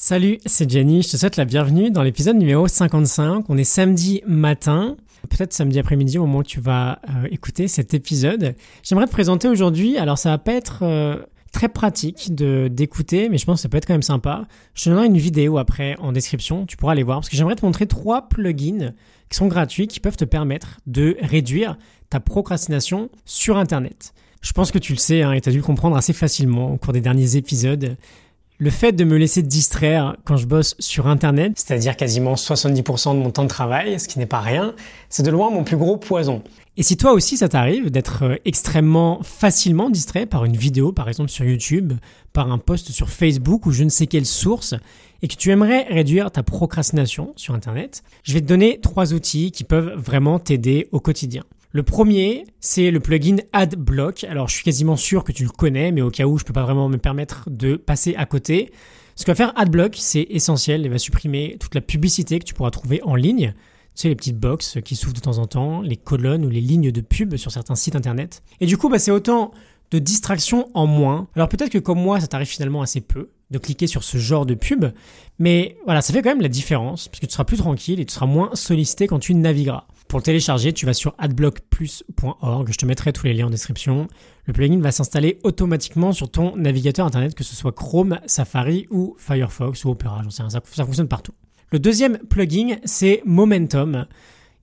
Salut, c'est Jenny, je te souhaite la bienvenue dans l'épisode numéro 55. On est samedi matin, peut-être samedi après-midi au moment où tu vas euh, écouter cet épisode. J'aimerais te présenter aujourd'hui, alors ça va pas être euh, très pratique de d'écouter, mais je pense que ça peut être quand même sympa. Je te donnerai une vidéo après en description, tu pourras aller voir, parce que j'aimerais te montrer trois plugins qui sont gratuits, qui peuvent te permettre de réduire ta procrastination sur Internet. Je pense que tu le sais hein, et tu as dû le comprendre assez facilement au cours des derniers épisodes. Le fait de me laisser distraire quand je bosse sur Internet, c'est-à-dire quasiment 70% de mon temps de travail, ce qui n'est pas rien, c'est de loin mon plus gros poison. Et si toi aussi ça t'arrive d'être euh, extrêmement facilement distrait par une vidéo par exemple sur YouTube, par un post sur Facebook ou je ne sais quelle source, et que tu aimerais réduire ta procrastination sur Internet, je vais te donner trois outils qui peuvent vraiment t'aider au quotidien. Le premier, c'est le plugin AdBlock. Alors, je suis quasiment sûr que tu le connais, mais au cas où, je peux pas vraiment me permettre de passer à côté. Ce que va faire AdBlock, c'est essentiel. Il va supprimer toute la publicité que tu pourras trouver en ligne. Tu sais, les petites box qui s'ouvrent de temps en temps, les colonnes ou les lignes de pub sur certains sites internet. Et du coup, bah, c'est autant de distraction en moins. Alors peut-être que comme moi, ça t'arrive finalement assez peu de cliquer sur ce genre de pub, mais voilà, ça fait quand même la différence, parce que tu seras plus tranquille et tu seras moins sollicité quand tu navigueras. Pour le télécharger, tu vas sur adblockplus.org, je te mettrai tous les liens en description. Le plugin va s'installer automatiquement sur ton navigateur internet, que ce soit Chrome, Safari ou Firefox ou Opera, j'en sais rien, ça, fonctionne partout. Le deuxième plugin, c'est Momentum.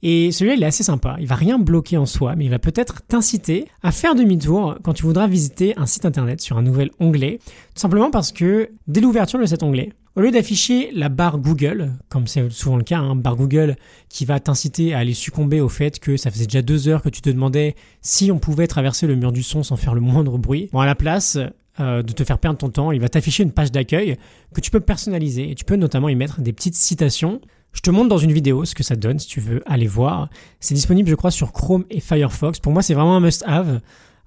Et celui-là, il est assez sympa. Il va rien bloquer en soi, mais il va peut-être t'inciter à faire demi-tour quand tu voudras visiter un site internet sur un nouvel onglet. Tout simplement parce que dès l'ouverture de cet onglet, au lieu d'afficher la barre Google, comme c'est souvent le cas, hein, barre Google qui va t'inciter à aller succomber au fait que ça faisait déjà deux heures que tu te demandais si on pouvait traverser le mur du son sans faire le moindre bruit. Bon, à la place, euh, de te faire perdre ton temps, il va t'afficher une page d'accueil que tu peux personnaliser et tu peux notamment y mettre des petites citations. Je te montre dans une vidéo ce que ça donne si tu veux aller voir. C'est disponible je crois sur Chrome et Firefox. Pour moi c'est vraiment un must-have.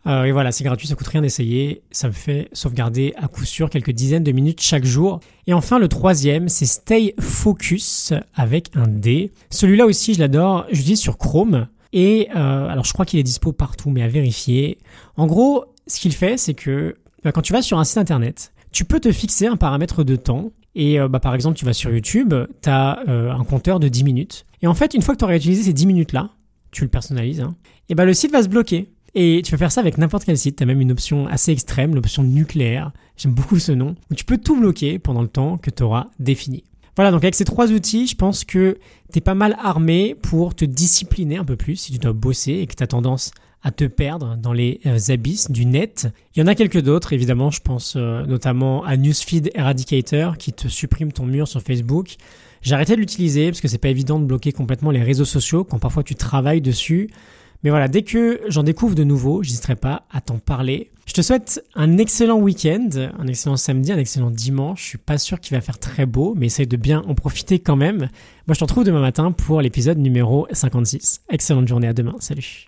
Euh, et voilà, c'est gratuit, ça coûte rien d'essayer. Ça me fait sauvegarder à coup sûr quelques dizaines de minutes chaque jour. Et enfin, le troisième, c'est Stay Focus avec un D. Celui-là aussi, je l'adore. Je l'utilise sur Chrome. Et euh, alors, je crois qu'il est dispo partout, mais à vérifier. En gros, ce qu'il fait, c'est que bah, quand tu vas sur un site internet, tu peux te fixer un paramètre de temps. Et euh, bah, par exemple, tu vas sur YouTube, tu as un compteur de 10 minutes. Et en fait, une fois que tu auras utilisé ces 10 minutes-là, tu le personnalises, hein, et bah, le site va se bloquer. Et tu peux faire ça avec n'importe quel site. Tu as même une option assez extrême, l'option nucléaire. J'aime beaucoup ce nom. Tu peux tout bloquer pendant le temps que tu auras défini. Voilà, donc avec ces trois outils, je pense que tu es pas mal armé pour te discipliner un peu plus si tu dois bosser et que tu as tendance à te perdre dans les euh, abysses du net. Il y en a quelques d'autres, évidemment, je pense euh, notamment à Newsfeed Eradicator qui te supprime ton mur sur Facebook. J'ai arrêté de l'utiliser parce que c'est pas évident de bloquer complètement les réseaux sociaux quand parfois tu travailles dessus. Mais voilà, dès que j'en découvre de nouveau, j'hésiterai pas à t'en parler. Je te souhaite un excellent week-end, un excellent samedi, un excellent dimanche. Je suis pas sûr qu'il va faire très beau, mais essaye de bien en profiter quand même. Moi, je te retrouve demain matin pour l'épisode numéro 56. Excellente journée, à demain. Salut.